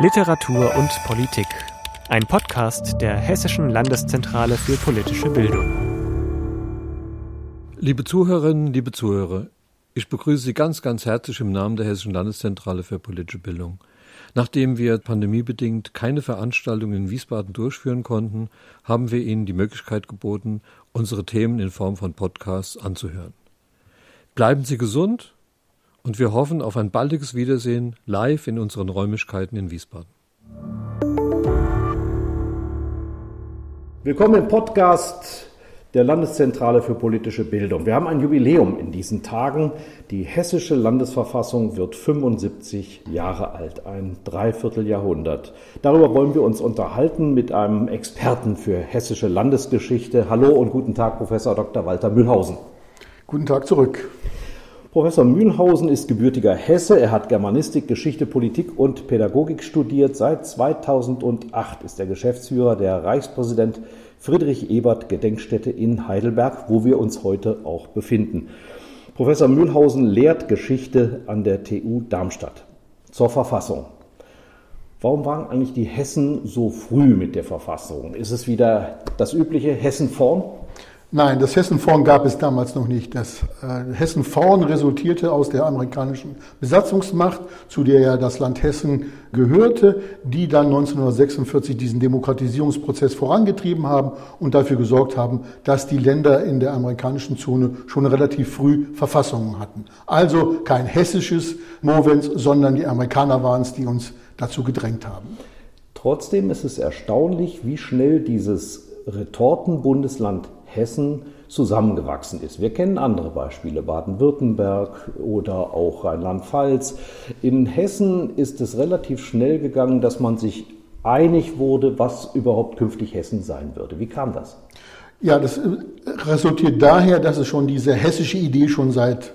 Literatur und Politik. Ein Podcast der Hessischen Landeszentrale für politische Bildung. Liebe Zuhörerinnen, liebe Zuhörer, ich begrüße Sie ganz, ganz herzlich im Namen der Hessischen Landeszentrale für politische Bildung. Nachdem wir pandemiebedingt keine Veranstaltungen in Wiesbaden durchführen konnten, haben wir Ihnen die Möglichkeit geboten, unsere Themen in Form von Podcasts anzuhören. Bleiben Sie gesund und wir hoffen auf ein baldiges Wiedersehen live in unseren Räumlichkeiten in Wiesbaden. Willkommen im Podcast der Landeszentrale für politische Bildung. Wir haben ein Jubiläum in diesen Tagen. Die hessische Landesverfassung wird 75 Jahre alt, ein Dreivierteljahrhundert. Darüber wollen wir uns unterhalten mit einem Experten für hessische Landesgeschichte. Hallo und guten Tag, Professor Dr. Walter Mühlhausen. Guten Tag zurück. Professor Mühlhausen ist gebürtiger Hesse. Er hat Germanistik, Geschichte, Politik und Pädagogik studiert. Seit 2008 ist er Geschäftsführer der Reichspräsident Friedrich Ebert Gedenkstätte in Heidelberg, wo wir uns heute auch befinden. Professor Mühlhausen lehrt Geschichte an der TU Darmstadt. Zur Verfassung. Warum waren eigentlich die Hessen so früh mit der Verfassung? Ist es wieder das übliche Hessen vorn? Nein, das Hessen-Vorn gab es damals noch nicht. Das äh, Hessen-Vorn resultierte aus der amerikanischen Besatzungsmacht, zu der ja das Land Hessen gehörte, die dann 1946 diesen Demokratisierungsprozess vorangetrieben haben und dafür gesorgt haben, dass die Länder in der amerikanischen Zone schon relativ früh Verfassungen hatten. Also kein hessisches Movens, sondern die Amerikaner waren es, die uns dazu gedrängt haben. Trotzdem ist es erstaunlich, wie schnell dieses Retortenbundesland Hessen zusammengewachsen ist. Wir kennen andere Beispiele, Baden-Württemberg oder auch Rheinland-Pfalz. In Hessen ist es relativ schnell gegangen, dass man sich einig wurde, was überhaupt künftig Hessen sein würde. Wie kam das? Ja, das resultiert daher, dass es schon diese hessische Idee schon seit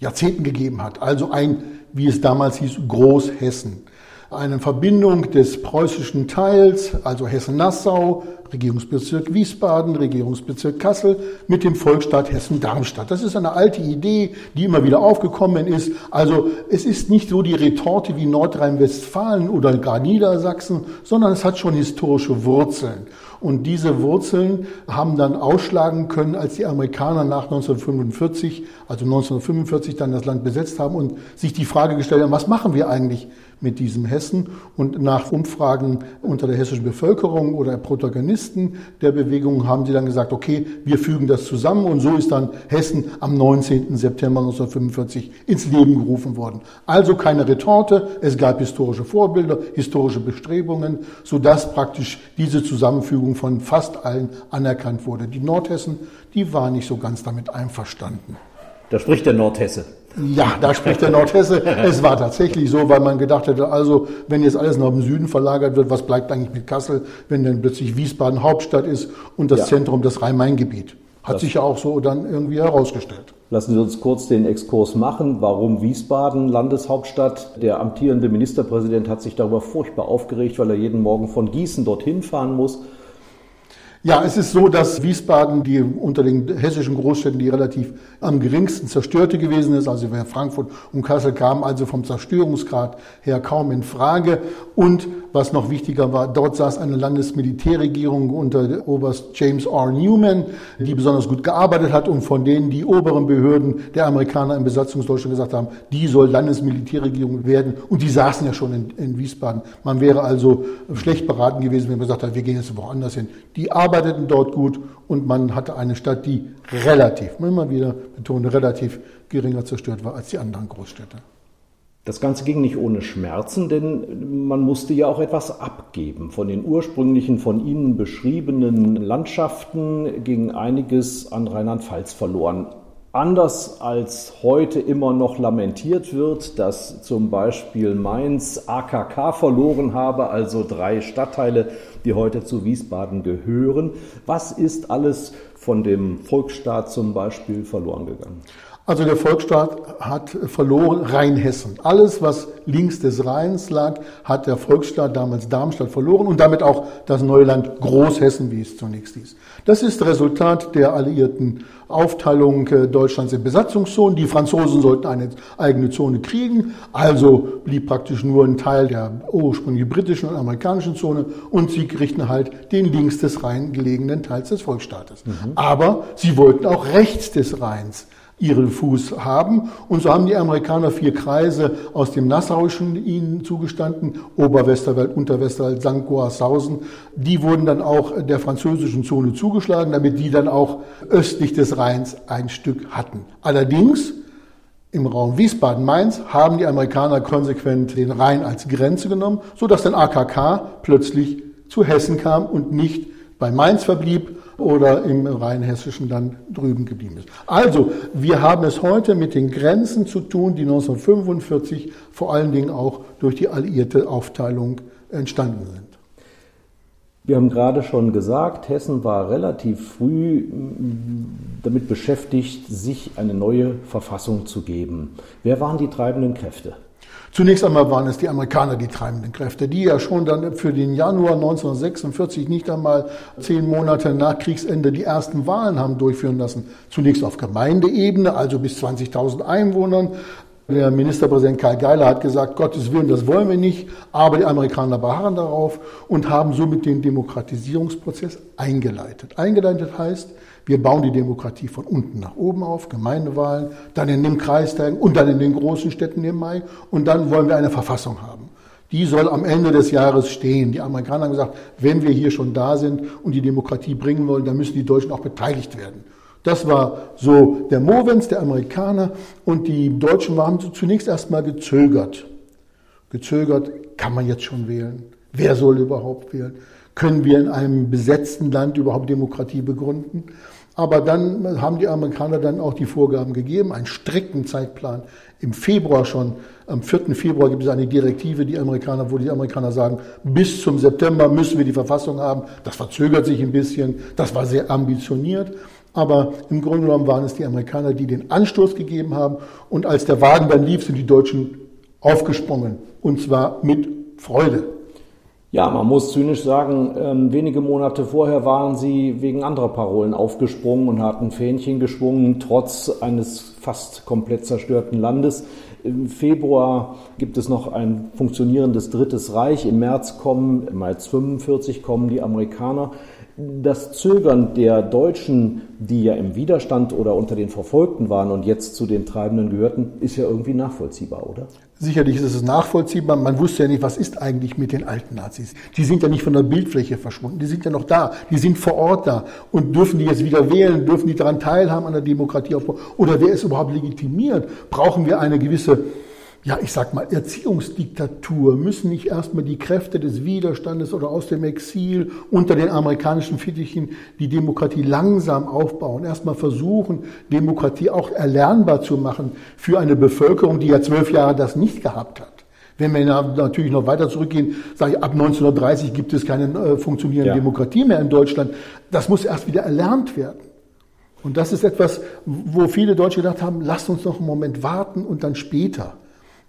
Jahrzehnten gegeben hat. Also ein, wie es damals hieß, Großhessen eine Verbindung des preußischen Teils, also Hessen-Nassau, Regierungsbezirk Wiesbaden, Regierungsbezirk Kassel, mit dem Volksstaat Hessen-Darmstadt. Das ist eine alte Idee, die immer wieder aufgekommen ist. Also es ist nicht so die Retorte wie Nordrhein-Westfalen oder gar Niedersachsen, sondern es hat schon historische Wurzeln. Und diese Wurzeln haben dann ausschlagen können, als die Amerikaner nach 1945, also 1945 dann das Land besetzt haben und sich die Frage gestellt haben, was machen wir eigentlich mit diesem Hessen? Und nach Umfragen unter der hessischen Bevölkerung oder Protagonisten der Bewegung haben sie dann gesagt, okay, wir fügen das zusammen und so ist dann Hessen am 19. September 1945 ins Leben gerufen worden. Also keine Retorte, es gab historische Vorbilder, historische Bestrebungen, sodass praktisch diese Zusammenfügung von fast allen anerkannt wurde. Die Nordhessen, die waren nicht so ganz damit einverstanden. Da spricht der Nordhesse. Ja, da spricht der Nordhesse. Es war tatsächlich so, weil man gedacht hätte, also wenn jetzt alles nach dem Süden verlagert wird, was bleibt eigentlich mit Kassel, wenn dann plötzlich Wiesbaden Hauptstadt ist und das ja. Zentrum das Rhein-Main-Gebiet. Hat das sich ja auch so dann irgendwie herausgestellt. Lassen Sie uns kurz den Exkurs machen. Warum Wiesbaden Landeshauptstadt? Der amtierende Ministerpräsident hat sich darüber furchtbar aufgeregt, weil er jeden Morgen von Gießen dorthin fahren muss ja, es ist so, dass Wiesbaden die unter den hessischen Großstädten die relativ am geringsten zerstörte gewesen ist. Also Frankfurt und Kassel kam, also vom Zerstörungsgrad her kaum in Frage. Und was noch wichtiger war, dort saß eine Landesmilitärregierung unter Oberst James R. Newman, die besonders gut gearbeitet hat und von denen die oberen Behörden der Amerikaner im Besatzungsdeutschland gesagt haben, die soll Landesmilitärregierung werden. Und die saßen ja schon in, in Wiesbaden. Man wäre also schlecht beraten gewesen, wenn man gesagt hat, wir gehen jetzt woanders hin. Die Arbeit arbeiteten dort gut und man hatte eine Stadt, die relativ, immer wieder betone, relativ geringer zerstört war als die anderen Großstädte. Das Ganze ging nicht ohne Schmerzen, denn man musste ja auch etwas abgeben. Von den ursprünglichen von Ihnen beschriebenen Landschaften ging einiges an Rheinland-Pfalz verloren. Anders als heute immer noch lamentiert wird, dass zum Beispiel Mainz AKK verloren habe, also drei Stadtteile, die heute zu Wiesbaden gehören. Was ist alles von dem Volksstaat zum Beispiel verloren gegangen? Also der Volksstaat hat verloren Rheinhessen. Alles, was links des Rheins lag, hat der Volksstaat damals Darmstadt verloren und damit auch das neue Land Großhessen, wie es zunächst hieß. Das ist Resultat der alliierten Aufteilung äh, Deutschlands in Besatzungszonen. Die Franzosen sollten eine eigene Zone kriegen, also blieb praktisch nur ein Teil der ursprünglich britischen und amerikanischen Zone und sie kriegten halt den links des Rhein gelegenen Teils des Volksstaates. Mhm. Aber sie wollten auch rechts des Rheins ihren Fuß haben. Und so haben die Amerikaner vier Kreise aus dem Nassauischen ihnen zugestanden, Oberwesterwald, Unterwesterwald, St. Goarshausen. Die wurden dann auch der französischen Zone zugeschlagen, damit die dann auch östlich des Rheins ein Stück hatten. Allerdings im Raum Wiesbaden-Mainz haben die Amerikaner konsequent den Rhein als Grenze genommen, sodass dann AKK plötzlich zu Hessen kam und nicht bei Mainz verblieb oder im rheinhessischen dann drüben geblieben ist. Also, wir haben es heute mit den Grenzen zu tun, die 1945 vor allen Dingen auch durch die alliierte Aufteilung entstanden sind. Wir haben gerade schon gesagt, Hessen war relativ früh damit beschäftigt, sich eine neue Verfassung zu geben. Wer waren die treibenden Kräfte? Zunächst einmal waren es die Amerikaner die treibenden Kräfte, die ja schon dann für den Januar 1946 nicht einmal zehn Monate nach Kriegsende die ersten Wahlen haben durchführen lassen. Zunächst auf Gemeindeebene, also bis 20.000 Einwohnern. Der Ministerpräsident Karl Geiler hat gesagt, Gottes Willen, das wollen wir nicht, aber die Amerikaner beharren darauf und haben somit den Demokratisierungsprozess eingeleitet. Eingeleitet heißt, wir bauen die Demokratie von unten nach oben auf, Gemeindewahlen, dann in den Kreistagen und dann in den großen Städten im Mai. Und dann wollen wir eine Verfassung haben. Die soll am Ende des Jahres stehen. Die Amerikaner haben gesagt, wenn wir hier schon da sind und die Demokratie bringen wollen, dann müssen die Deutschen auch beteiligt werden. Das war so der Movens der Amerikaner und die Deutschen haben zunächst erstmal gezögert. Gezögert, kann man jetzt schon wählen? Wer soll überhaupt wählen? Können wir in einem besetzten Land überhaupt Demokratie begründen? Aber dann haben die Amerikaner dann auch die Vorgaben gegeben, einen strikten Zeitplan. Im Februar schon, am 4. Februar gibt es eine Direktive, die Amerikaner, wo die Amerikaner sagen, bis zum September müssen wir die Verfassung haben. Das verzögert sich ein bisschen. Das war sehr ambitioniert. Aber im Grunde genommen waren es die Amerikaner, die den Anstoß gegeben haben. Und als der Wagen dann lief, sind die Deutschen aufgesprungen. Und zwar mit Freude. Ja, man muss zynisch sagen, ähm, wenige Monate vorher waren sie wegen anderer Parolen aufgesprungen und hatten Fähnchen geschwungen, trotz eines fast komplett zerstörten Landes. Im Februar gibt es noch ein funktionierendes Drittes Reich. Im März kommen, im März 45 kommen die Amerikaner. Das Zögern der Deutschen, die ja im Widerstand oder unter den Verfolgten waren und jetzt zu den Treibenden gehörten, ist ja irgendwie nachvollziehbar, oder? Sicherlich ist es nachvollziehbar. Man wusste ja nicht, was ist eigentlich mit den alten Nazis. Die sind ja nicht von der Bildfläche verschwunden. Die sind ja noch da. Die sind vor Ort da. Und dürfen die jetzt wieder wählen? Dürfen die daran teilhaben an der Demokratieaufbau? Oder wer ist überhaupt legitimiert? Brauchen wir eine gewisse ja, ich sag mal, Erziehungsdiktatur müssen nicht erstmal die Kräfte des Widerstandes oder aus dem Exil unter den amerikanischen Fittichen die Demokratie langsam aufbauen, erstmal versuchen, Demokratie auch erlernbar zu machen für eine Bevölkerung, die ja zwölf Jahre das nicht gehabt hat. Wenn wir natürlich noch weiter zurückgehen, sage ich, ab 1930 gibt es keine äh, funktionierende ja. Demokratie mehr in Deutschland. Das muss erst wieder erlernt werden. Und das ist etwas, wo viele Deutsche gedacht haben, lasst uns noch einen Moment warten und dann später.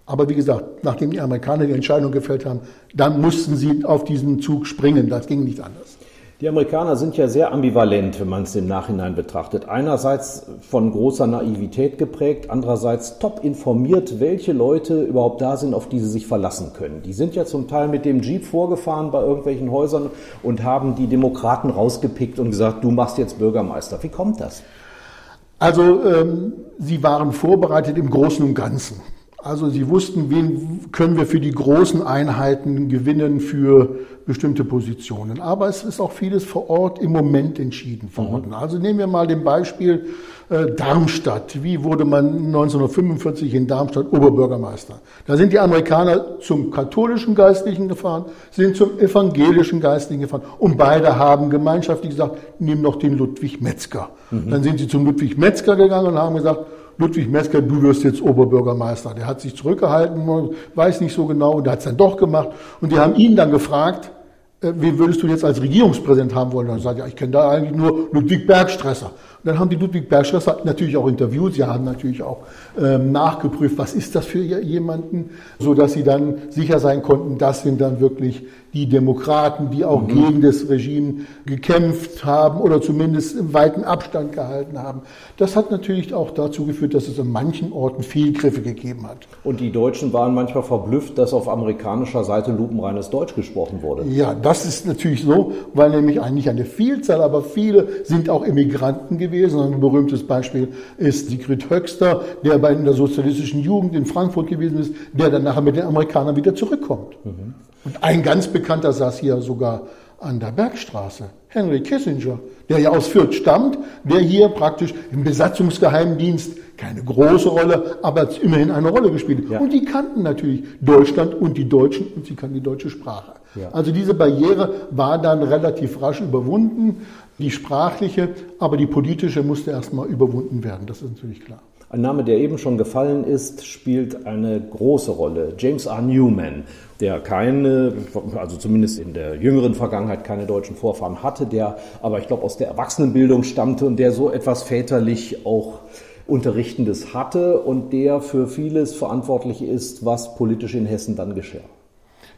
Aber wie gesagt, nachdem die Amerikaner die Entscheidung gefällt haben, dann mussten sie auf diesen Zug springen. Das ging nicht anders. Die Amerikaner sind ja sehr ambivalent, wenn man es im Nachhinein betrachtet. Einerseits von großer Naivität geprägt, andererseits top informiert, welche Leute überhaupt da sind, auf die sie sich verlassen können. Die sind ja zum Teil mit dem Jeep vorgefahren bei irgendwelchen Häusern und haben die Demokraten rausgepickt und gesagt, du machst jetzt Bürgermeister. Wie kommt das? Also ähm, sie waren vorbereitet im Großen und Ganzen. Also sie wussten, wen können wir für die großen Einheiten gewinnen für bestimmte Positionen. Aber es ist auch vieles vor Ort im Moment entschieden worden. Mhm. Also nehmen wir mal den Beispiel äh, Darmstadt. Wie wurde man 1945 in Darmstadt Oberbürgermeister? Da sind die Amerikaner zum katholischen Geistlichen gefahren, sind zum evangelischen Geistlichen gefahren und beide haben gemeinschaftlich gesagt, nimm noch den Ludwig Metzger. Mhm. Dann sind sie zum Ludwig Metzger gegangen und haben gesagt, Ludwig Metzger, du wirst jetzt Oberbürgermeister. Der hat sich zurückgehalten, weiß nicht so genau, und der hat es dann doch gemacht. Und die haben ihn dann gefragt, äh, wen würdest du jetzt als Regierungspräsident haben wollen? Und er sagt, ja, ich kenne da eigentlich nur Ludwig Bergstresser. Dann haben die Ludwig Bergstraße natürlich auch interviewt, sie haben natürlich auch ähm, nachgeprüft, was ist das für jemanden, so dass sie dann sicher sein konnten, das sind dann wirklich die Demokraten, die auch mhm. gegen das Regime gekämpft haben oder zumindest im weiten Abstand gehalten haben. Das hat natürlich auch dazu geführt, dass es an manchen Orten Fehlgriffe gegeben hat. Und die Deutschen waren manchmal verblüfft, dass auf amerikanischer Seite lupenreines Deutsch gesprochen wurde. Ja, das ist natürlich so, weil nämlich eigentlich eine Vielzahl, aber viele sind auch Immigranten gewesen. Ein berühmtes Beispiel ist Sigrid Höxter, der bei der sozialistischen Jugend in Frankfurt gewesen ist, der dann nachher mit den Amerikanern wieder zurückkommt. Mhm. Und ein ganz bekannter saß hier sogar an der Bergstraße, Henry Kissinger, der ja aus Fürth stammt, der hier praktisch im Besatzungsgeheimdienst keine große Rolle, aber immerhin eine Rolle gespielt. Ja. Und die kannten natürlich Deutschland und die Deutschen und sie kannten die deutsche Sprache. Ja. Also diese Barriere war dann relativ rasch überwunden, die sprachliche, aber die politische musste erstmal überwunden werden, das ist natürlich klar. Ein Name, der eben schon gefallen ist, spielt eine große Rolle. James R. Newman, der keine, also zumindest in der jüngeren Vergangenheit keine deutschen Vorfahren hatte, der aber ich glaube aus der Erwachsenenbildung stammte und der so etwas väterlich auch Unterrichtendes hatte und der für vieles verantwortlich ist, was politisch in Hessen dann geschah.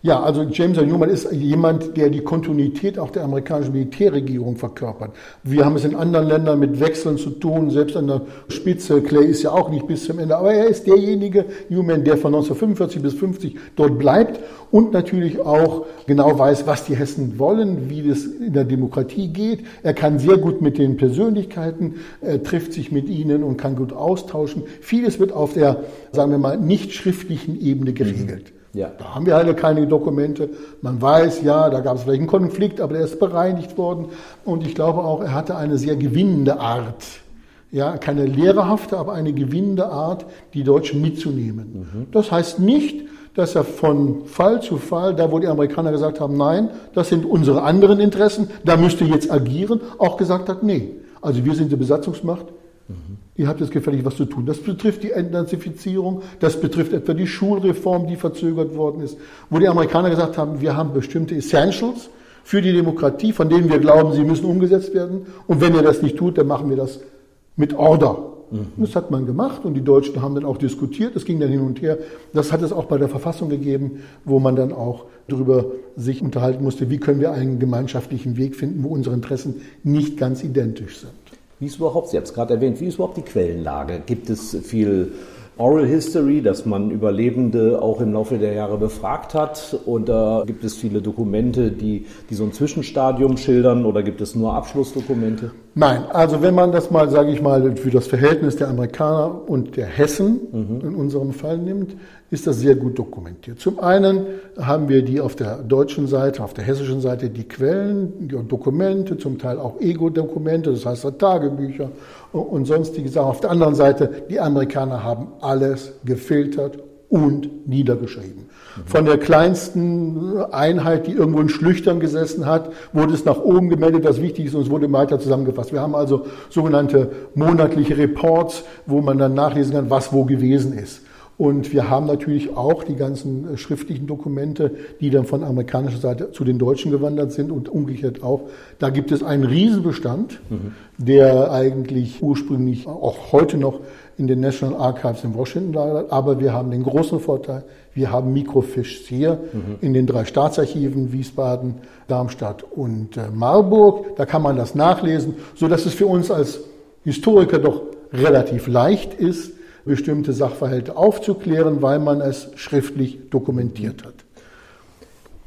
Ja, also James. Newman ist jemand, der die Kontinuität auch der amerikanischen Militärregierung verkörpert. Wir haben es in anderen Ländern mit Wechseln zu tun, selbst an der Spitze. Clay ist ja auch nicht bis zum Ende, aber er ist derjenige Newman, der von 1945 bis 50 dort bleibt und natürlich auch genau weiß, was die Hessen wollen, wie das in der Demokratie geht. Er kann sehr gut mit den Persönlichkeiten, er trifft sich mit ihnen und kann gut austauschen. Vieles wird auf der, sagen wir mal, nicht schriftlichen Ebene geregelt. Ja. Da haben wir halt keine Dokumente. Man weiß, ja, da gab es vielleicht einen Konflikt, aber der ist bereinigt worden. Und ich glaube auch, er hatte eine sehr gewinnende Art. Ja, keine lehrerhafte, aber eine gewinnende Art, die Deutschen mitzunehmen. Mhm. Das heißt nicht, dass er von Fall zu Fall, da wo die Amerikaner gesagt haben, nein, das sind unsere anderen Interessen, da müsst ihr jetzt agieren, auch gesagt hat, nee. Also wir sind die Besatzungsmacht, mhm. Ihr habt jetzt gefällig was zu tun. Das betrifft die Entnazifizierung, das betrifft etwa die Schulreform, die verzögert worden ist, wo die Amerikaner gesagt haben, wir haben bestimmte Essentials für die Demokratie, von denen wir glauben, sie müssen umgesetzt werden. Und wenn ihr das nicht tut, dann machen wir das mit Order. Mhm. Das hat man gemacht und die Deutschen haben dann auch diskutiert. Es ging dann hin und her. Das hat es auch bei der Verfassung gegeben, wo man dann auch darüber sich unterhalten musste, wie können wir einen gemeinschaftlichen Weg finden, wo unsere Interessen nicht ganz identisch sind. Wie ist überhaupt, Sie haben es gerade erwähnt, wie ist überhaupt die Quellenlage? Gibt es viel Oral History, dass man Überlebende auch im Laufe der Jahre befragt hat? Oder gibt es viele Dokumente, die, die so ein Zwischenstadium schildern? Oder gibt es nur Abschlussdokumente? Nein, also wenn man das mal, sage ich mal, für das Verhältnis der Amerikaner und der Hessen mhm. in unserem Fall nimmt, ist das sehr gut dokumentiert. Zum einen haben wir die auf der deutschen Seite, auf der hessischen Seite die Quellen, die Dokumente, zum Teil auch Ego-Dokumente, das heißt Tagebücher und sonstige Sachen. Auf der anderen Seite, die Amerikaner haben alles gefiltert und niedergeschrieben. Von der kleinsten Einheit, die irgendwo in Schlüchtern gesessen hat, wurde es nach oben gemeldet, das wichtig ist, und es wurde weiter zusammengefasst. Wir haben also sogenannte monatliche Reports, wo man dann nachlesen kann, was wo gewesen ist. Und wir haben natürlich auch die ganzen äh, schriftlichen Dokumente, die dann von amerikanischer Seite zu den Deutschen gewandert sind und umgekehrt auch. Da gibt es einen Riesenbestand, mhm. der eigentlich ursprünglich auch heute noch in den National Archives in Washington lagert. Aber wir haben den großen Vorteil, wir haben Microfiche hier mhm. in den drei Staatsarchiven Wiesbaden, Darmstadt und äh, Marburg. Da kann man das nachlesen, so dass es für uns als Historiker doch relativ leicht ist, bestimmte Sachverhalte aufzuklären, weil man es schriftlich dokumentiert hat.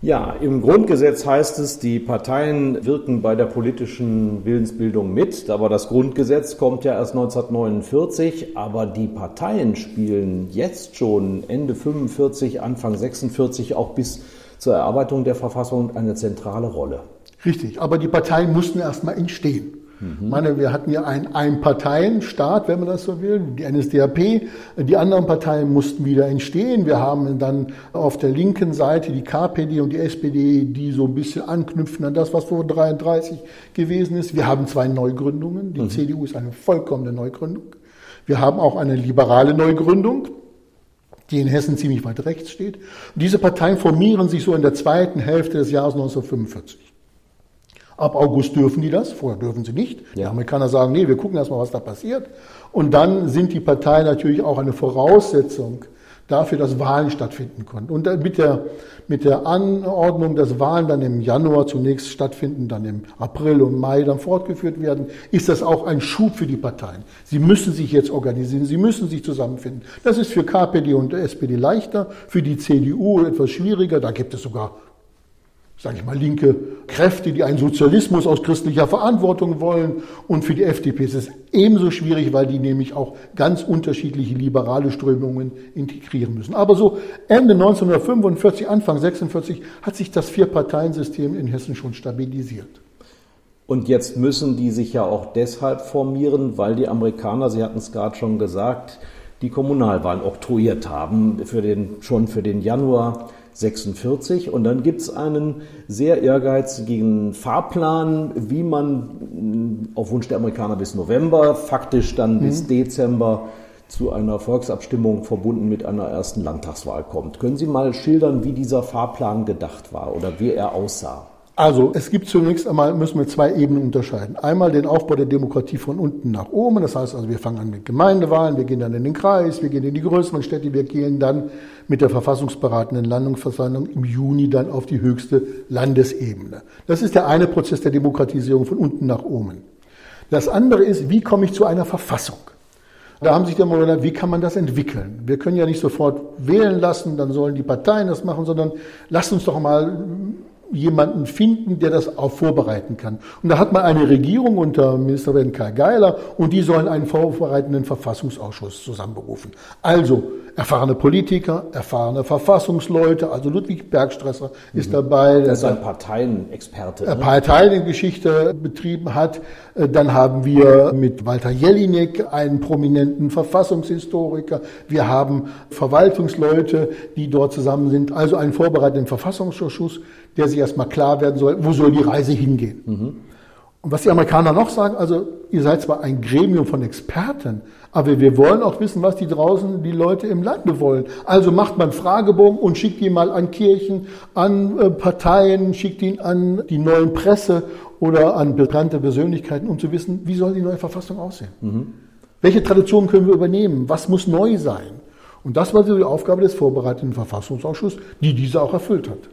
Ja, im Grundgesetz heißt es, die Parteien wirken bei der politischen Willensbildung mit, aber das Grundgesetz kommt ja erst 1949, aber die Parteien spielen jetzt schon Ende 45, Anfang 46 auch bis zur Erarbeitung der Verfassung eine zentrale Rolle. Richtig, aber die Parteien mussten erstmal entstehen. Mhm. meine, wir hatten ja einen Einparteienstaat, wenn man das so will, die NSDAP. Die anderen Parteien mussten wieder entstehen. Wir haben dann auf der linken Seite die KPD und die SPD, die so ein bisschen anknüpfen an das, was vor 33 gewesen ist. Wir haben zwei Neugründungen. Die mhm. CDU ist eine vollkommene Neugründung. Wir haben auch eine liberale Neugründung, die in Hessen ziemlich weit rechts steht. Und diese Parteien formieren sich so in der zweiten Hälfte des Jahres 1945. Ab August dürfen die das, vorher dürfen sie nicht. Ja. Die Amerikaner sagen, nee, wir gucken erstmal, was da passiert. Und dann sind die Parteien natürlich auch eine Voraussetzung dafür, dass Wahlen stattfinden konnten. Und mit der, mit der Anordnung, dass Wahlen dann im Januar zunächst stattfinden, dann im April und Mai dann fortgeführt werden, ist das auch ein Schub für die Parteien. Sie müssen sich jetzt organisieren, sie müssen sich zusammenfinden. Das ist für KPD und SPD leichter, für die CDU etwas schwieriger. Da gibt es sogar sage ich mal, linke Kräfte, die einen Sozialismus aus christlicher Verantwortung wollen. Und für die FDP ist es ebenso schwierig, weil die nämlich auch ganz unterschiedliche liberale Strömungen integrieren müssen. Aber so Ende 1945, Anfang 46 hat sich das Vier-Parteien-System in Hessen schon stabilisiert. Und jetzt müssen die sich ja auch deshalb formieren, weil die Amerikaner, Sie hatten es gerade schon gesagt, die Kommunalwahlen oktroyiert haben, für den, schon für den Januar 46. Und dann gibt es einen sehr ehrgeizigen Fahrplan, wie man auf Wunsch der Amerikaner bis November, faktisch dann mhm. bis Dezember zu einer Volksabstimmung verbunden mit einer ersten Landtagswahl kommt. Können Sie mal schildern, wie dieser Fahrplan gedacht war oder wie er aussah? Also es gibt zunächst einmal, müssen wir zwei Ebenen unterscheiden. Einmal den Aufbau der Demokratie von unten nach oben. Das heißt also, wir fangen an mit Gemeindewahlen, wir gehen dann in den Kreis, wir gehen in die größeren Städte, wir gehen dann mit der verfassungsberatenden Landungsversammlung im Juni dann auf die höchste Landesebene. Das ist der eine Prozess der Demokratisierung von unten nach oben. Das andere ist, wie komme ich zu einer Verfassung? Da haben sich dann mal gedacht, wie kann man das entwickeln? Wir können ja nicht sofort wählen lassen, dann sollen die Parteien das machen, sondern lasst uns doch mal jemanden finden, der das auch vorbereiten kann. Und da hat man eine Regierung unter Ministerin Karl Geiler und die sollen einen vorbereitenden Verfassungsausschuss zusammenberufen. Also erfahrene Politiker, erfahrene Verfassungsleute, also Ludwig Bergstresser mhm. ist dabei. Das ist ein Parteienexperte. Ne? Parteiengeschichte betrieben hat. Äh, dann haben wir mit Walter Jelinek einen prominenten Verfassungshistoriker. Wir haben Verwaltungsleute, die dort zusammen sind. Also einen vorbereitenden Verfassungsausschuss, der sich erstmal klar werden soll, wo soll die Reise hingehen. Mhm. Und was die Amerikaner noch sagen, also ihr seid zwar ein Gremium von Experten, aber wir wollen auch wissen, was die draußen die Leute im Lande wollen. Also macht man Fragebogen und schickt ihn mal an Kirchen, an äh, Parteien, schickt ihn an die neuen Presse oder an bekannte Persönlichkeiten, um zu wissen, wie soll die neue Verfassung aussehen. Mhm. Welche Traditionen können wir übernehmen? Was muss neu sein? Und das war so die Aufgabe des vorbereitenden Verfassungsausschusses, die diese auch erfüllt hat.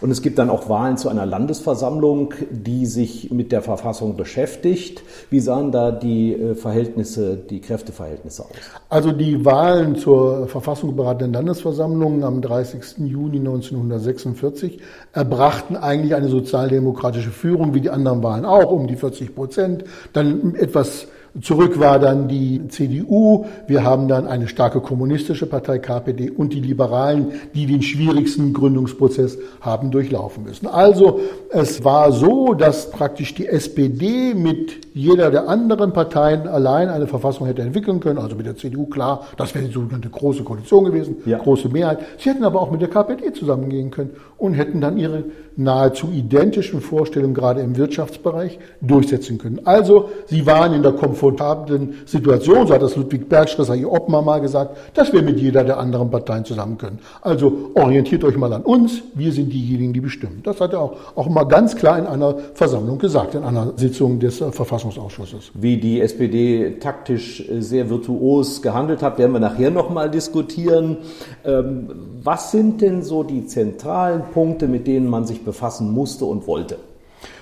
Und es gibt dann auch Wahlen zu einer Landesversammlung, die sich mit der Verfassung beschäftigt. Wie sahen da die äh, Verhältnisse, die Kräfteverhältnisse aus? Also die Wahlen zur verfassungsberatenden Landesversammlung am 30. Juni 1946 erbrachten eigentlich eine sozialdemokratische Führung, wie die anderen Wahlen auch, um die 40 Prozent. Dann etwas Zurück war dann die CDU. Wir haben dann eine starke kommunistische Partei KPD und die Liberalen, die den schwierigsten Gründungsprozess haben durchlaufen müssen. Also es war so, dass praktisch die SPD mit jeder der anderen Parteien allein eine Verfassung hätte entwickeln können. Also mit der CDU klar, das wäre die sogenannte große Koalition gewesen, ja. große Mehrheit. Sie hätten aber auch mit der KPD zusammengehen können und hätten dann ihre nahezu identischen Vorstellungen gerade im Wirtschaftsbereich durchsetzen können. Also sie waren in der komfortablen Situation, so hat das Ludwig Bergstresser, ihr Obmann mal gesagt, dass wir mit jeder der anderen Parteien zusammen können. Also orientiert euch mal an uns, wir sind diejenigen, die bestimmen. Das hat er auch, auch mal ganz klar in einer Versammlung gesagt, in einer Sitzung des Verfassungsausschusses. Wie die SPD taktisch sehr virtuos gehandelt hat, werden wir nachher nochmal diskutieren. Ähm, was sind denn so die zentralen Punkte, mit denen man sich befassen musste und wollte?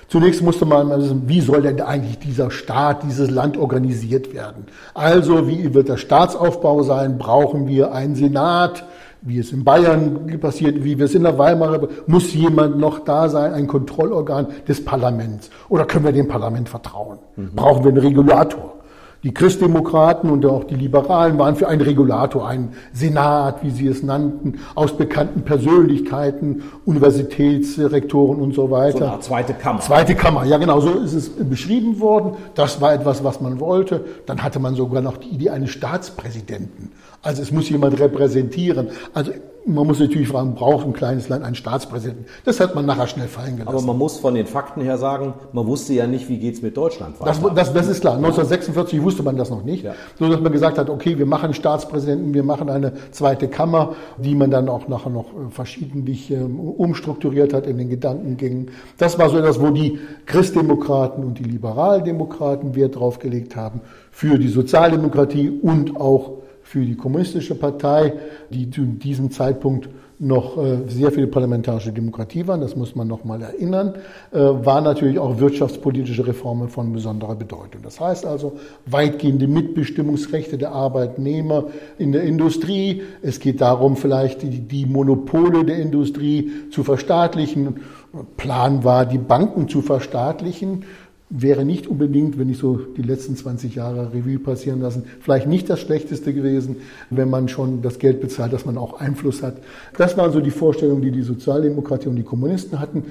Zunächst musste man wissen, wie soll denn eigentlich dieser Staat, dieses Land organisiert werden? Also, wie wird der Staatsaufbau sein? Brauchen wir einen Senat? Wie es in Bayern passiert, wie wir es in der Weimarer, muss jemand noch da sein, ein Kontrollorgan des Parlaments? Oder können wir dem Parlament vertrauen? Mhm. Brauchen wir einen Regulator? Die Christdemokraten und auch die Liberalen waren für einen Regulator, einen Senat, wie sie es nannten, aus bekannten Persönlichkeiten, Universitätsrektoren und so weiter. So eine zweite Kammer. Zweite Kammer, ja genau, so ist es beschrieben worden. Das war etwas, was man wollte. Dann hatte man sogar noch die Idee eines Staatspräsidenten. Also es muss jemand repräsentieren. Also man muss natürlich fragen, braucht ein kleines Land einen Staatspräsidenten? Das hat man nachher schnell fallen gelassen. Aber man muss von den Fakten her sagen, man wusste ja nicht, wie geht's mit Deutschland weiter. Das, das, das ist klar. 1946 wusste man das noch nicht. Ja. So dass man gesagt hat, okay, wir machen Staatspräsidenten, wir machen eine zweite Kammer, die man dann auch nachher noch äh, verschiedentlich ähm, umstrukturiert hat in den Gedankengängen. Das war so das, wo die Christdemokraten und die Liberaldemokraten Wert drauf gelegt haben für die Sozialdemokratie und auch für die kommunistische Partei, die zu diesem Zeitpunkt noch äh, sehr viel parlamentarische Demokratie waren, das muss man noch mal erinnern, äh, war natürlich auch wirtschaftspolitische Reformen von besonderer Bedeutung. Das heißt also weitgehende Mitbestimmungsrechte der Arbeitnehmer in der Industrie. Es geht darum, vielleicht die Monopole der Industrie zu verstaatlichen. Plan war, die Banken zu verstaatlichen wäre nicht unbedingt, wenn ich so die letzten 20 Jahre Revue passieren lassen, vielleicht nicht das Schlechteste gewesen, wenn man schon das Geld bezahlt, dass man auch Einfluss hat. Das waren so die Vorstellungen, die die Sozialdemokratie und die Kommunisten hatten.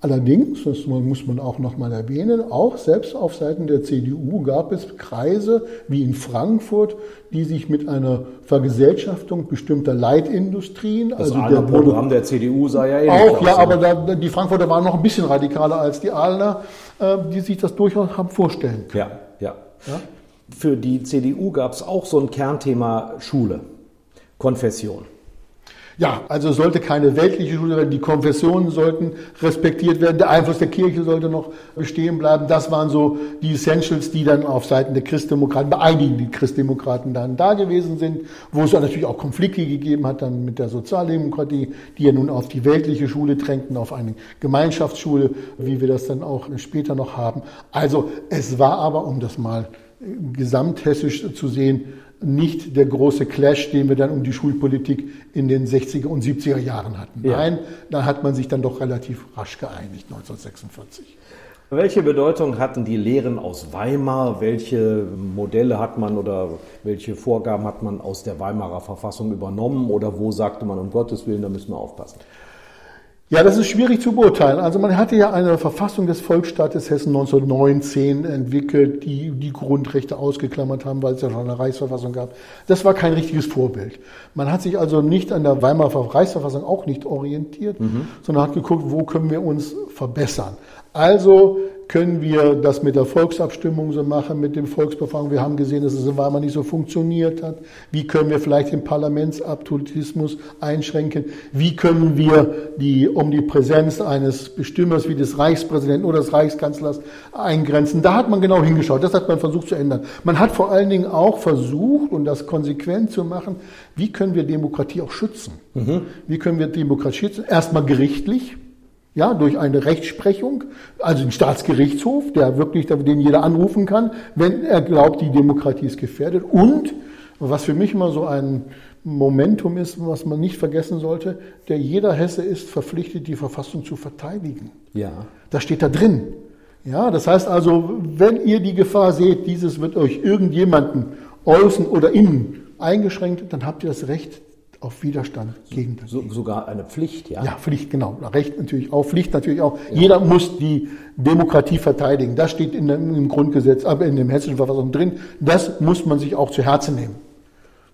Allerdings, das muss man auch nochmal erwähnen, auch selbst auf Seiten der CDU gab es Kreise wie in Frankfurt, die sich mit einer Vergesellschaftung bestimmter Leitindustrien, das also der Programm der CDU sei ja ähnlich Auch, ja, aber da, die Frankfurter waren noch ein bisschen radikaler als die Ahlner, äh, die sich das durchaus haben vorstellen können. Ja, ja. ja? Für die CDU gab es auch so ein Kernthema Schule, Konfession. Ja, also sollte keine weltliche Schule werden, die Konfessionen sollten respektiert werden, der Einfluss der Kirche sollte noch bestehen bleiben. Das waren so die Essentials, die dann auf Seiten der Christdemokraten, bei einigen Christdemokraten dann da gewesen sind, wo es dann natürlich auch Konflikte gegeben hat dann mit der Sozialdemokratie, die ja nun auf die weltliche Schule drängten, auf eine Gemeinschaftsschule, wie wir das dann auch später noch haben. Also es war aber, um das mal gesamthessisch zu sehen, nicht der große Clash, den wir dann um die Schulpolitik in den 60er und 70er Jahren hatten. Ja. Nein, da hat man sich dann doch relativ rasch geeinigt, 1946. Welche Bedeutung hatten die Lehren aus Weimar? Welche Modelle hat man oder welche Vorgaben hat man aus der Weimarer Verfassung übernommen? Oder wo sagte man, um Gottes Willen, da müssen wir aufpassen? Ja, das ist schwierig zu beurteilen. Also man hatte ja eine Verfassung des Volksstaates Hessen 1919 entwickelt, die die Grundrechte ausgeklammert haben, weil es ja schon eine Reichsverfassung gab. Das war kein richtiges Vorbild. Man hat sich also nicht an der Weimarer Reichsverfassung auch nicht orientiert, mhm. sondern hat geguckt, wo können wir uns verbessern. Also können wir das mit der Volksabstimmung so machen, mit dem Volksbefragung. Wir haben gesehen, dass es in Weimar nicht so funktioniert hat. Wie können wir vielleicht den Parlamentsabsolutismus einschränken? Wie können wir die Omnipräsenz eines Bestimmers wie des Reichspräsidenten oder des Reichskanzlers eingrenzen? Da hat man genau hingeschaut. Das hat man versucht zu ändern. Man hat vor allen Dingen auch versucht, und das konsequent zu machen, wie können wir Demokratie auch schützen? Mhm. Wie können wir Demokratie schützen? Erstmal gerichtlich ja, durch eine Rechtsprechung, also den Staatsgerichtshof, der wirklich, den jeder anrufen kann, wenn er glaubt, die Demokratie ist gefährdet. Und, was für mich immer so ein Momentum ist, was man nicht vergessen sollte, der jeder Hesse ist verpflichtet, die Verfassung zu verteidigen. Ja. Das steht da drin. Ja, das heißt also, wenn ihr die Gefahr seht, dieses wird euch irgendjemanden außen oder innen eingeschränkt, dann habt ihr das Recht, auf Widerstand gegen das. So, sogar eine Pflicht, ja? Ja, Pflicht, genau. Recht natürlich auch, Pflicht natürlich auch. Ja. Jeder muss die Demokratie verteidigen. Das steht in dem, im Grundgesetz, aber in dem hessischen Verfassung drin. Das muss man sich auch zu Herzen nehmen.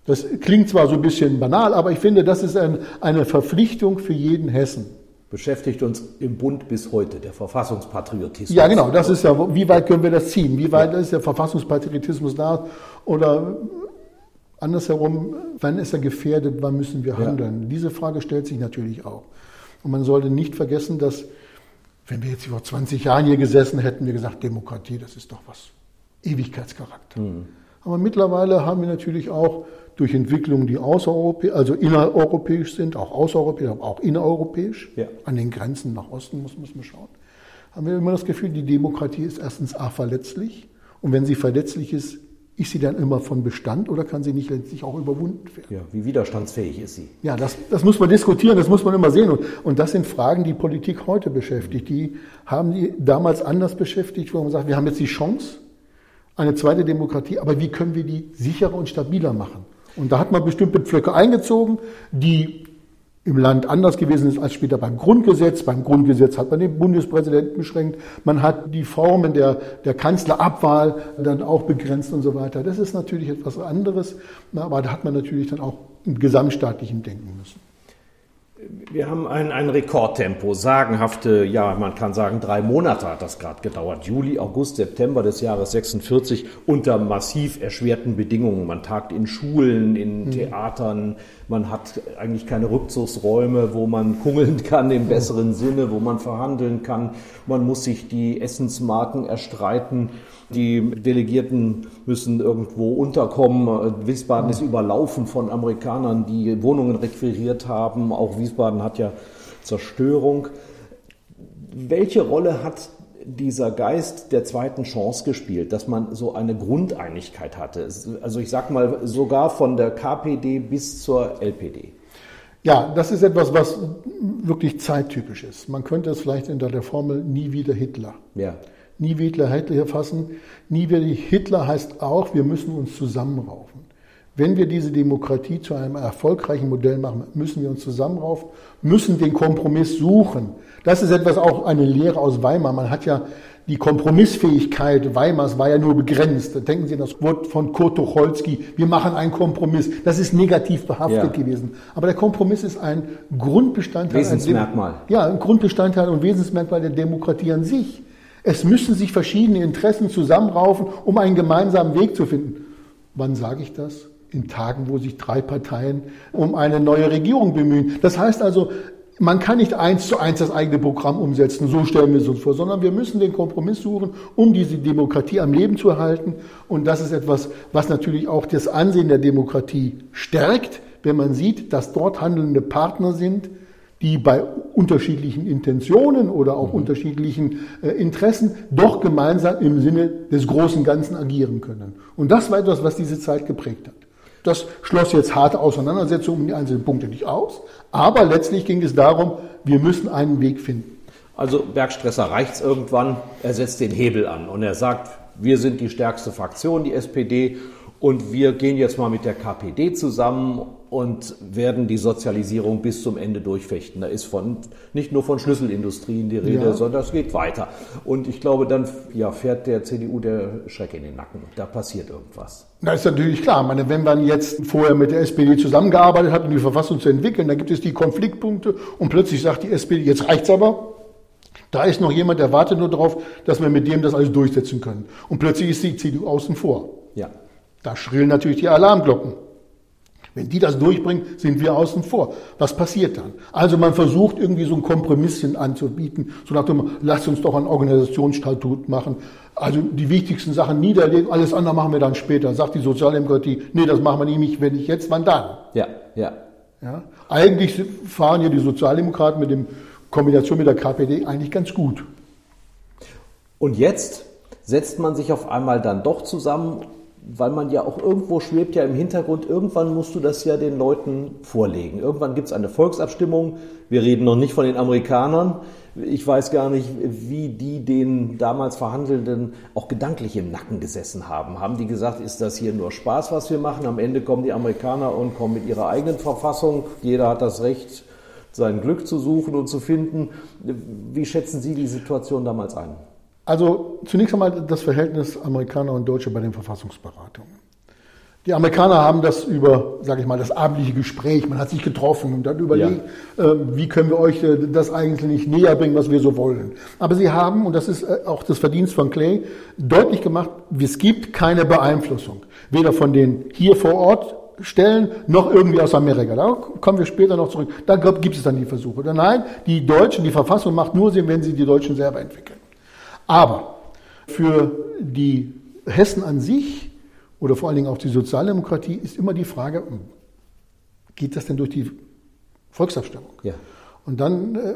Das klingt zwar so ein bisschen banal, aber ich finde, das ist ein, eine Verpflichtung für jeden Hessen. Beschäftigt uns im Bund bis heute, der Verfassungspatriotismus. Ja, genau, das ist ja, wie weit können wir das ziehen? Wie weit ja. ist der Verfassungspatriotismus da? Oder Andersherum, wann ist er gefährdet, wann müssen wir handeln? Ja. Diese Frage stellt sich natürlich auch. Und man sollte nicht vergessen, dass, wenn wir jetzt vor 20 Jahren hier gesessen hätten, wir gesagt, Demokratie, das ist doch was. Ewigkeitscharakter. Mhm. Aber mittlerweile haben wir natürlich auch durch Entwicklungen, die außereuropäisch, also innereuropäisch sind, auch außereuropäisch, aber auch innereuropäisch, ja. an den Grenzen nach Osten muss, muss man schauen, haben wir immer das Gefühl, die Demokratie ist erstens A verletzlich und wenn sie verletzlich ist, ist sie dann immer von Bestand oder kann sie nicht letztlich auch überwunden werden? Ja, wie widerstandsfähig ist sie? Ja, das, das muss man diskutieren, das muss man immer sehen. Und, und das sind Fragen, die Politik heute beschäftigt. Die haben die damals anders beschäftigt, wo man sagt, wir haben jetzt die Chance, eine zweite Demokratie, aber wie können wir die sicherer und stabiler machen? Und da hat man bestimmte Pflöcke eingezogen, die im Land anders gewesen ist als später beim Grundgesetz. Beim Grundgesetz hat man den Bundespräsidenten beschränkt, man hat die Formen der, der Kanzlerabwahl dann auch begrenzt und so weiter. Das ist natürlich etwas anderes, aber da hat man natürlich dann auch im gesamtstaatlichen denken müssen. Wir haben ein, ein Rekordtempo, sagenhafte, ja, man kann sagen, drei Monate hat das gerade gedauert. Juli, August, September des Jahres 46 unter massiv erschwerten Bedingungen. Man tagt in Schulen, in mhm. Theatern, man hat eigentlich keine Rückzugsräume, wo man kungeln kann im besseren Sinne, wo man verhandeln kann. Man muss sich die Essensmarken erstreiten. Die Delegierten müssen irgendwo unterkommen. Wiesbaden ist überlaufen von Amerikanern, die Wohnungen requiriert haben. Auch Wiesbaden hat ja Zerstörung. Welche Rolle hat dieser Geist der zweiten Chance gespielt, dass man so eine Grundeinigkeit hatte? Also ich sag mal sogar von der KPD bis zur LPD. Ja, das ist etwas, was wirklich zeittypisch ist. Man könnte es vielleicht unter der Formel nie wieder Hitler. Ja nie wieder Hitler fassen. Nie wieder Hitler heißt auch, wir müssen uns zusammenraufen. Wenn wir diese Demokratie zu einem erfolgreichen Modell machen, müssen wir uns zusammenraufen, müssen den Kompromiss suchen. Das ist etwas auch eine Lehre aus Weimar. Man hat ja die Kompromissfähigkeit Weimars war ja nur begrenzt. Denken Sie an das Wort von Kurt Tucholsky, wir machen einen Kompromiss. Das ist negativ behaftet ja. gewesen. Aber der Kompromiss ist ein Grundbestandteil. Wesensmerkmal. ja, ein Grundbestandteil und Wesensmerkmal der Demokratie an sich. Es müssen sich verschiedene Interessen zusammenraufen, um einen gemeinsamen Weg zu finden. Wann sage ich das? In Tagen, wo sich drei Parteien um eine neue Regierung bemühen. Das heißt also, man kann nicht eins zu eins das eigene Programm umsetzen, so stellen wir es uns vor, sondern wir müssen den Kompromiss suchen, um diese Demokratie am Leben zu erhalten. Und das ist etwas, was natürlich auch das Ansehen der Demokratie stärkt, wenn man sieht, dass dort handelnde Partner sind, die bei unterschiedlichen Intentionen oder auch mhm. unterschiedlichen äh, Interessen doch gemeinsam im Sinne des großen Ganzen agieren können. Und das war etwas, was diese Zeit geprägt hat. Das schloss jetzt harte Auseinandersetzungen um die einzelnen Punkte nicht aus, aber letztlich ging es darum, wir müssen einen Weg finden. Also Bergstresser reicht es irgendwann, er setzt den Hebel an und er sagt, wir sind die stärkste Fraktion, die SPD, und wir gehen jetzt mal mit der KPD zusammen und werden die Sozialisierung bis zum Ende durchfechten. Da ist von, nicht nur von Schlüsselindustrien die Rede, ja. sondern es geht weiter. Und ich glaube, dann ja, fährt der CDU der Schreck in den Nacken. Da passiert irgendwas. Das ist natürlich klar. Ich meine, wenn man jetzt vorher mit der SPD zusammengearbeitet hat, um die Verfassung zu entwickeln, dann gibt es die Konfliktpunkte und plötzlich sagt die SPD, jetzt reicht's aber. Da ist noch jemand, der wartet nur darauf, dass wir mit dem das alles durchsetzen können. Und plötzlich ist die CDU außen vor. Ja. Da schrillen natürlich die Alarmglocken. Wenn die das durchbringen, sind wir außen vor. Was passiert dann? Also man versucht irgendwie so ein Kompromisschen anzubieten, so nach dem, lasst uns doch ein Organisationsstatut machen. Also die wichtigsten Sachen niederlegen, alles andere machen wir dann später. Sagt die Sozialdemokratie, nee, das machen wir nicht, wenn nicht jetzt, wann dann? Ja, ja. ja? Eigentlich fahren ja die Sozialdemokraten mit dem Kombination mit der KPD eigentlich ganz gut. Und jetzt setzt man sich auf einmal dann doch zusammen weil man ja auch irgendwo schwebt ja im Hintergrund, irgendwann musst du das ja den Leuten vorlegen. Irgendwann gibt es eine Volksabstimmung. Wir reden noch nicht von den Amerikanern. Ich weiß gar nicht, wie die den damals Verhandelnden auch gedanklich im Nacken gesessen haben. Haben die gesagt, ist das hier nur Spaß, was wir machen? Am Ende kommen die Amerikaner und kommen mit ihrer eigenen Verfassung. Jeder hat das Recht, sein Glück zu suchen und zu finden. Wie schätzen Sie die Situation damals ein? Also zunächst einmal das Verhältnis Amerikaner und Deutsche bei den Verfassungsberatungen. Die Amerikaner haben das über, sage ich mal, das abendliche Gespräch, man hat sich getroffen und dann überlegt, ja. äh, wie können wir euch äh, das eigentlich nicht näher bringen, was wir so wollen. Aber sie haben, und das ist äh, auch das Verdienst von Clay, deutlich gemacht, es gibt keine Beeinflussung. Weder von den hier vor Ort Stellen noch irgendwie aus Amerika. Da kommen wir später noch zurück. Da gibt es dann die Versuche. Nein, die Deutschen, die Verfassung macht nur Sinn, wenn sie die Deutschen selber entwickeln. Aber für die Hessen an sich oder vor allen Dingen auch die Sozialdemokratie ist immer die Frage, geht das denn durch die Volksabstimmung? Ja. Und dann äh,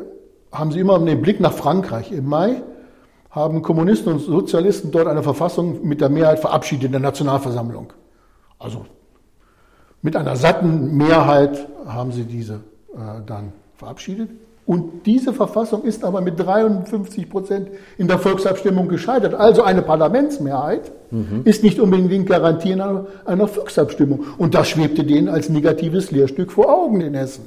haben sie immer den Blick nach Frankreich. Im Mai haben Kommunisten und Sozialisten dort eine Verfassung mit der Mehrheit verabschiedet in der Nationalversammlung. Also mit einer satten Mehrheit haben sie diese äh, dann verabschiedet. Und diese Verfassung ist aber mit 53 Prozent in der Volksabstimmung gescheitert. Also eine Parlamentsmehrheit mhm. ist nicht unbedingt Garantie einer, einer Volksabstimmung. Und das schwebte denen als negatives Lehrstück vor Augen in Hessen.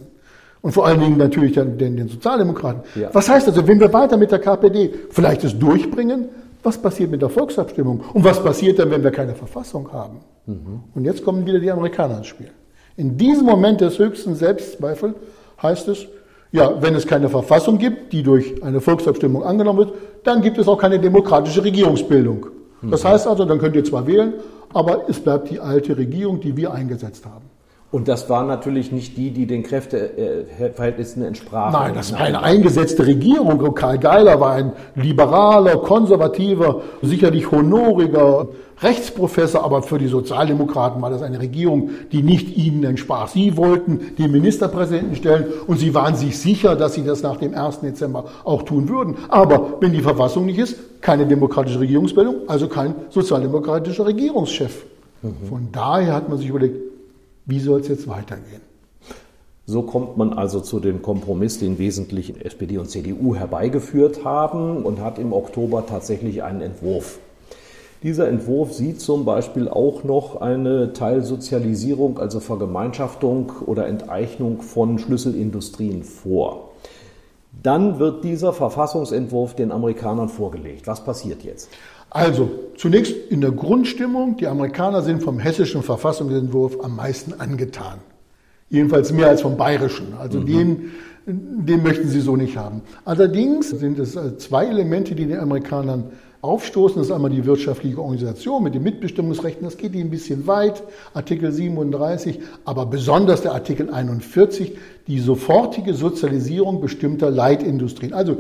Und vor allen Dingen natürlich den, den, Sozialdemokraten. Ja. Was heißt also, wenn wir weiter mit der KPD vielleicht es durchbringen, was passiert mit der Volksabstimmung? Und was passiert dann, wenn wir keine Verfassung haben? Mhm. Und jetzt kommen wieder die Amerikaner ins Spiel. In diesem Moment des höchsten Selbstzweifels heißt es, ja, wenn es keine Verfassung gibt, die durch eine Volksabstimmung angenommen wird, dann gibt es auch keine demokratische Regierungsbildung. Das mhm. heißt also, dann könnt ihr zwar wählen, aber es bleibt die alte Regierung, die wir eingesetzt haben. Und das war natürlich nicht die, die den Kräfteverhältnissen entsprachen. Nein, das war eine eingesetzte Regierung. Karl Geiler war ein liberaler, konservativer, sicherlich honoriger Rechtsprofessor, aber für die Sozialdemokraten war das eine Regierung, die nicht ihnen entsprach. Sie wollten den Ministerpräsidenten stellen und sie waren sich sicher, dass sie das nach dem 1. Dezember auch tun würden. Aber wenn die Verfassung nicht ist, keine demokratische Regierungsbildung, also kein sozialdemokratischer Regierungschef. Mhm. Von daher hat man sich überlegt, wie soll es jetzt weitergehen? So kommt man also zu dem Kompromiss, den wesentlich SPD und CDU herbeigeführt haben und hat im Oktober tatsächlich einen Entwurf. Dieser Entwurf sieht zum Beispiel auch noch eine Teilsozialisierung, also Vergemeinschaftung oder Enteignung von Schlüsselindustrien vor. Dann wird dieser Verfassungsentwurf den Amerikanern vorgelegt. Was passiert jetzt? Also, zunächst in der Grundstimmung, die Amerikaner sind vom hessischen Verfassungsentwurf am meisten angetan. Jedenfalls mehr als vom bayerischen. Also mhm. den, den möchten sie so nicht haben. Allerdings sind es äh, zwei Elemente, die den Amerikanern aufstoßen. Das ist einmal die wirtschaftliche Organisation mit den Mitbestimmungsrechten. Das geht ihnen ein bisschen weit. Artikel 37, aber besonders der Artikel 41, die sofortige Sozialisierung bestimmter Leitindustrien. Also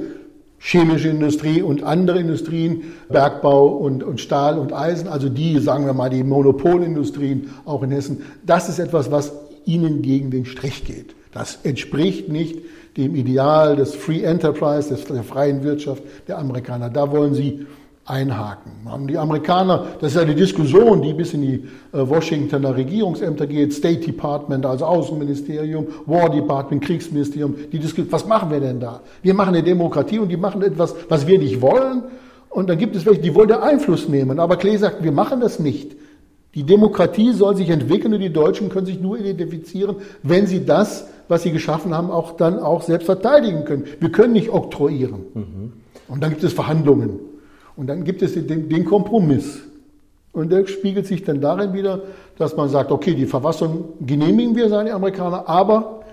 chemische Industrie und andere Industrien, Bergbau und, und Stahl und Eisen, also die, sagen wir mal, die Monopolindustrien auch in Hessen, das ist etwas, was ihnen gegen den Strich geht. Das entspricht nicht dem Ideal des Free Enterprise, des, der freien Wirtschaft der Amerikaner. Da wollen sie einhaken. Die Amerikaner, das ist eine Diskussion, die bis in die äh, Washingtoner Regierungsämter geht, State Department, also Außenministerium, War Department, Kriegsministerium, die diskutieren, was machen wir denn da? Wir machen eine Demokratie und die machen etwas, was wir nicht wollen. Und dann gibt es welche, die wollen da Einfluss nehmen. Aber Klee sagt, wir machen das nicht. Die Demokratie soll sich entwickeln und die Deutschen können sich nur identifizieren, wenn sie das, was sie geschaffen haben, auch dann auch selbst verteidigen können. Wir können nicht oktroyieren. Mhm. Und dann gibt es Verhandlungen. Und dann gibt es den, den Kompromiss. Und der spiegelt sich dann darin wieder, dass man sagt, okay, die Verfassung genehmigen wir, sagen die Amerikaner, aber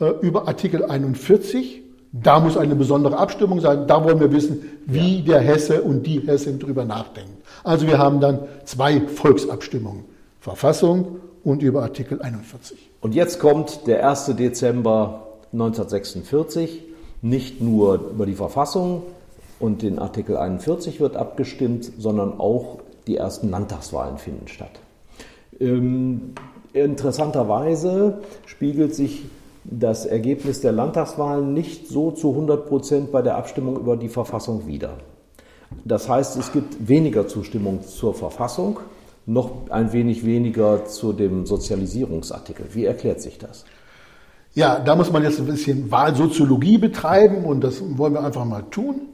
äh, über Artikel 41, da muss eine besondere Abstimmung sein, da wollen wir wissen, wie ja. der Hesse und die Hessin drüber nachdenken. Also wir haben dann zwei Volksabstimmungen, Verfassung und über Artikel 41. Und jetzt kommt der 1. Dezember 1946, nicht nur über die Verfassung, und den Artikel 41 wird abgestimmt, sondern auch die ersten Landtagswahlen finden statt. Ähm, interessanterweise spiegelt sich das Ergebnis der Landtagswahlen nicht so zu 100 Prozent bei der Abstimmung über die Verfassung wider. Das heißt, es gibt weniger Zustimmung zur Verfassung, noch ein wenig weniger zu dem Sozialisierungsartikel. Wie erklärt sich das? Ja, da muss man jetzt ein bisschen Wahlsoziologie betreiben und das wollen wir einfach mal tun.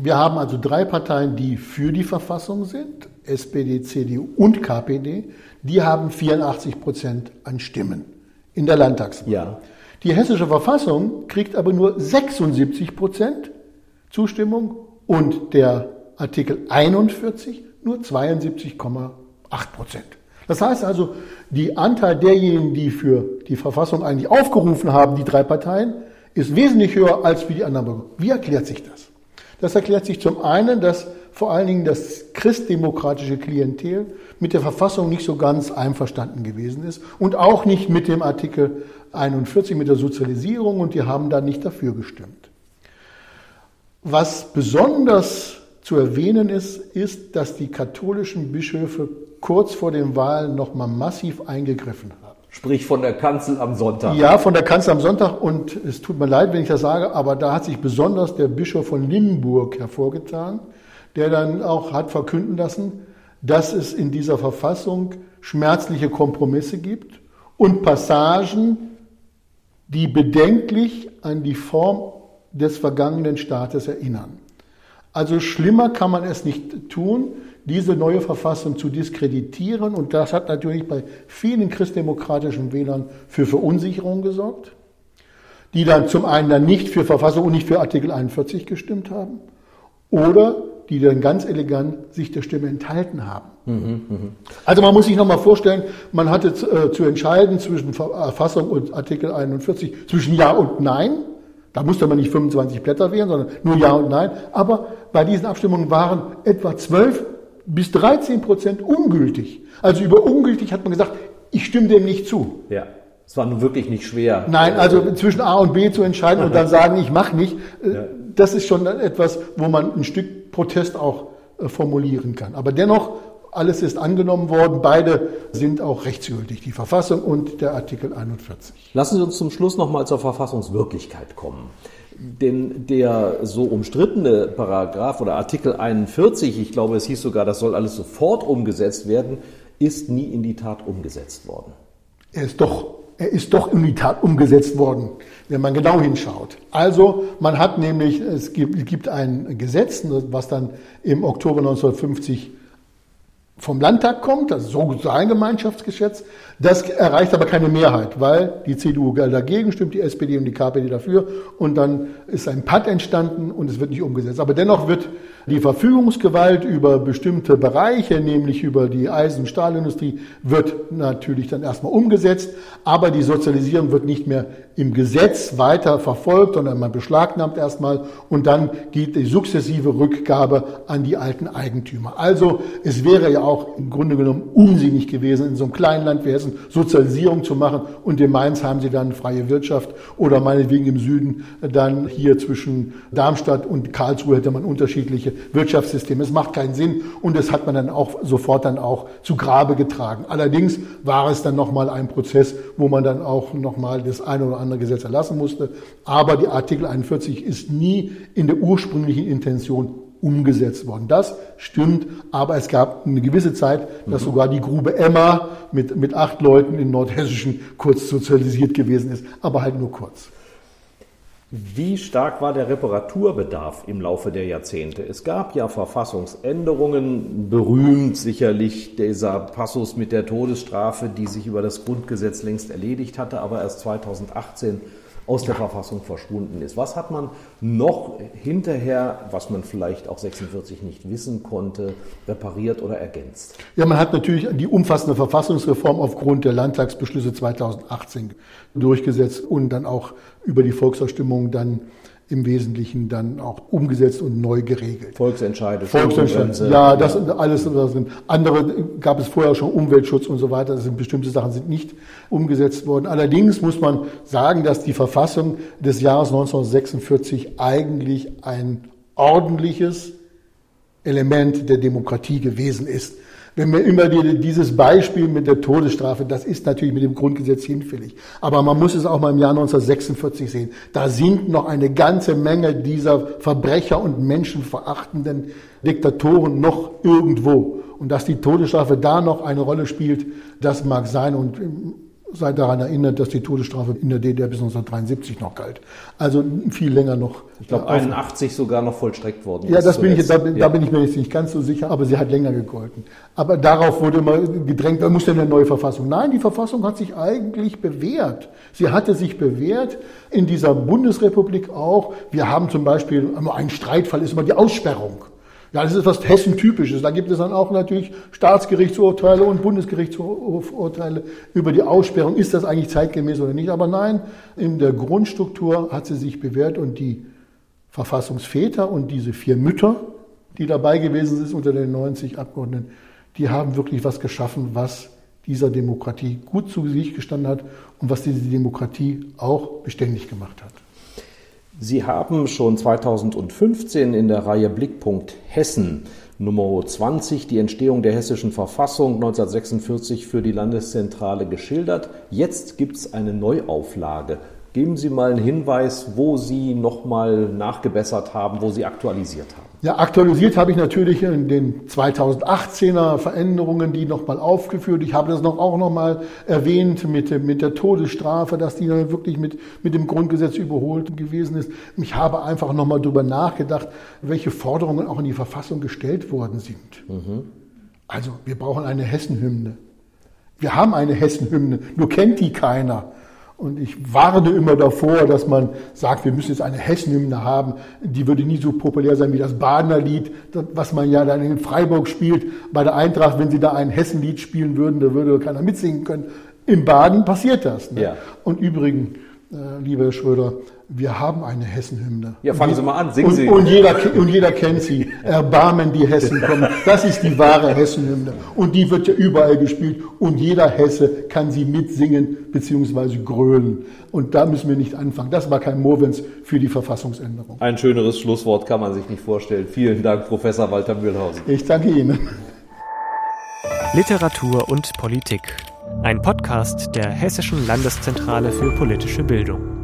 Wir haben also drei Parteien, die für die Verfassung sind, SPD, CDU und KPD. Die haben 84 Prozent an Stimmen in der Landtagswahl. Ja. Die hessische Verfassung kriegt aber nur 76 Prozent Zustimmung und der Artikel 41 nur 72,8 Prozent. Das heißt also, die Anteil derjenigen, die für die Verfassung eigentlich aufgerufen haben, die drei Parteien, ist wesentlich höher als für die anderen. Wie erklärt sich das? Das erklärt sich zum einen, dass vor allen Dingen das christdemokratische Klientel mit der Verfassung nicht so ganz einverstanden gewesen ist und auch nicht mit dem Artikel 41, mit der Sozialisierung und die haben da nicht dafür gestimmt. Was besonders zu erwähnen ist, ist, dass die katholischen Bischöfe kurz vor den Wahlen nochmal massiv eingegriffen haben. Sprich von der Kanzel am Sonntag. Ja, von der Kanzel am Sonntag. Und es tut mir leid, wenn ich das sage, aber da hat sich besonders der Bischof von Limburg hervorgetan, der dann auch hat verkünden lassen, dass es in dieser Verfassung schmerzliche Kompromisse gibt und Passagen, die bedenklich an die Form des vergangenen Staates erinnern. Also schlimmer kann man es nicht tun diese neue Verfassung zu diskreditieren. Und das hat natürlich bei vielen christdemokratischen Wählern für Verunsicherung gesorgt. die dann zum einen dann nicht für Verfassung und nicht für Artikel 41 gestimmt haben oder die dann ganz elegant sich der Stimme enthalten haben. Mhm, mh. Also man muss sich nochmal vorstellen, man hatte äh, zu entscheiden zwischen Verfassung und Artikel 41, zwischen Ja und Nein. Da musste man nicht 25 Blätter wählen, sondern nur Ja und Nein. Aber bei diesen Abstimmungen waren etwa 12 bis 13 Prozent ungültig. Also über ungültig hat man gesagt, ich stimme dem nicht zu. Ja. Es war nun wirklich nicht schwer. Nein, also zwischen A und B zu entscheiden und dann sagen, ich mache nicht, äh, das ist schon etwas, wo man ein Stück Protest auch äh, formulieren kann. Aber dennoch, alles ist angenommen worden. Beide sind auch rechtsgültig, die Verfassung und der Artikel 41. Lassen Sie uns zum Schluss nochmal zur Verfassungswirklichkeit kommen. Denn der so umstrittene Paragraph oder Artikel 41, ich glaube, es hieß sogar, das soll alles sofort umgesetzt werden, ist nie in die Tat umgesetzt worden. Er ist doch er ist doch in die Tat umgesetzt worden, wenn man genau hinschaut. Also man hat nämlich, es gibt, es gibt ein Gesetz, was dann im Oktober 1950 vom Landtag kommt, das Sozialgemeinschaftsgesetz, das erreicht aber keine Mehrheit, weil die CDU dagegen stimmt, die SPD und die KPD dafür und dann ist ein Patt entstanden und es wird nicht umgesetzt. Aber dennoch wird die Verfügungsgewalt über bestimmte Bereiche, nämlich über die Eisen- und Stahlindustrie, wird natürlich dann erstmal umgesetzt, aber die Sozialisierung wird nicht mehr im Gesetz weiter verfolgt, sondern man beschlagnahmt erstmal und dann geht die sukzessive Rückgabe an die alten Eigentümer. Also es wäre ja auch im Grunde genommen unsinnig gewesen, in so einem kleinen Land wie Hessen Sozialisierung zu machen und in Mainz haben sie dann freie Wirtschaft oder meinetwegen im Süden dann hier zwischen Darmstadt und Karlsruhe hätte man unterschiedliche Wirtschaftssystem. Es macht keinen Sinn und das hat man dann auch sofort dann auch zu Grabe getragen. Allerdings war es dann nochmal ein Prozess, wo man dann auch nochmal das eine oder andere Gesetz erlassen musste. Aber die Artikel 41 ist nie in der ursprünglichen Intention umgesetzt worden. Das stimmt, aber es gab eine gewisse Zeit, dass mhm. sogar die Grube Emma mit, mit acht Leuten in Nordhessischen kurz sozialisiert gewesen ist, aber halt nur kurz. Wie stark war der Reparaturbedarf im Laufe der Jahrzehnte? Es gab ja Verfassungsänderungen, berühmt sicherlich dieser Passus mit der Todesstrafe, die sich über das Grundgesetz längst erledigt hatte, aber erst 2018 aus der Verfassung verschwunden ist. Was hat man noch hinterher, was man vielleicht auch 46 nicht wissen konnte, repariert oder ergänzt? Ja, man hat natürlich die umfassende Verfassungsreform aufgrund der Landtagsbeschlüsse 2018 durchgesetzt und dann auch über die Volksabstimmung dann im Wesentlichen dann auch umgesetzt und neu geregelt. Volksentscheide, Volksentscheide. Ja, das ja. alles das sind. Andere gab es vorher schon Umweltschutz und so weiter. Das sind bestimmte Sachen sind nicht umgesetzt worden. Allerdings muss man sagen, dass die Verfassung des Jahres 1946 eigentlich ein ordentliches Element der Demokratie gewesen ist. Wenn wir immer dieses Beispiel mit der Todesstrafe, das ist natürlich mit dem Grundgesetz hinfällig. Aber man muss es auch mal im Jahr 1946 sehen. Da sind noch eine ganze Menge dieser Verbrecher und menschenverachtenden Diktatoren noch irgendwo. Und dass die Todesstrafe da noch eine Rolle spielt, das mag sein. Und seid daran erinnert, dass die Todesstrafe in der DDR bis 1973 noch galt. Also viel länger noch. Ich glaube, 81 sogar noch vollstreckt worden. Ja, das bin ich, da, ja. da bin ich mir jetzt nicht ganz so sicher, aber sie hat länger gegolten. Aber darauf wurde immer gedrängt, da muss denn eine neue Verfassung. Nein, die Verfassung hat sich eigentlich bewährt. Sie hatte sich bewährt in dieser Bundesrepublik auch. Wir haben zum Beispiel, ein Streitfall ist immer die Aussperrung. Ja, das ist was Hessen-typisches. Da gibt es dann auch natürlich Staatsgerichtsurteile und Bundesgerichtsurteile über die Aussperrung. Ist das eigentlich zeitgemäß oder nicht? Aber nein, in der Grundstruktur hat sie sich bewährt und die Verfassungsväter und diese vier Mütter, die dabei gewesen sind unter den 90 Abgeordneten, die haben wirklich was geschaffen, was dieser Demokratie gut zu sich gestanden hat und was diese Demokratie auch beständig gemacht hat. Sie haben schon 2015 in der Reihe Blickpunkt Hessen Nummer 20 die Entstehung der hessischen Verfassung 1946 für die Landeszentrale geschildert. Jetzt gibt es eine Neuauflage. Geben Sie mal einen Hinweis, wo Sie nochmal nachgebessert haben, wo Sie aktualisiert haben. Ja, aktualisiert habe ich natürlich in den 2018er Veränderungen, die nochmal aufgeführt. Ich habe das noch auch nochmal erwähnt mit, mit der Todesstrafe, dass die dann wirklich mit, mit dem Grundgesetz überholt gewesen ist. Ich habe einfach nochmal drüber nachgedacht, welche Forderungen auch in die Verfassung gestellt worden sind. Mhm. Also, wir brauchen eine Hessenhymne. Wir haben eine Hessenhymne, nur kennt die keiner. Und ich warne immer davor, dass man sagt, wir müssen jetzt eine Hessenhymne haben. Die würde nie so populär sein wie das Badener Lied, was man ja dann in Freiburg spielt. Bei der Eintracht, wenn sie da ein Hessenlied spielen würden, da würde keiner mitsingen können. Im Baden passiert das. Ne? Ja. Und übrigens, äh, lieber Herr Schröder, wir haben eine Hessenhymne. Ja, fangen Sie mal an, singen und, Sie. Und jeder, und jeder kennt sie. Erbarmen die Hessen kommen. Das ist die wahre Hessenhymne. Und die wird ja überall gespielt. Und jeder Hesse kann sie mitsingen bzw. grölen. Und da müssen wir nicht anfangen. Das war kein Movens für die Verfassungsänderung. Ein schöneres Schlusswort kann man sich nicht vorstellen. Vielen Dank, Professor Walter Mühlhausen. Ich danke Ihnen. Literatur und Politik. Ein Podcast der Hessischen Landeszentrale für politische Bildung.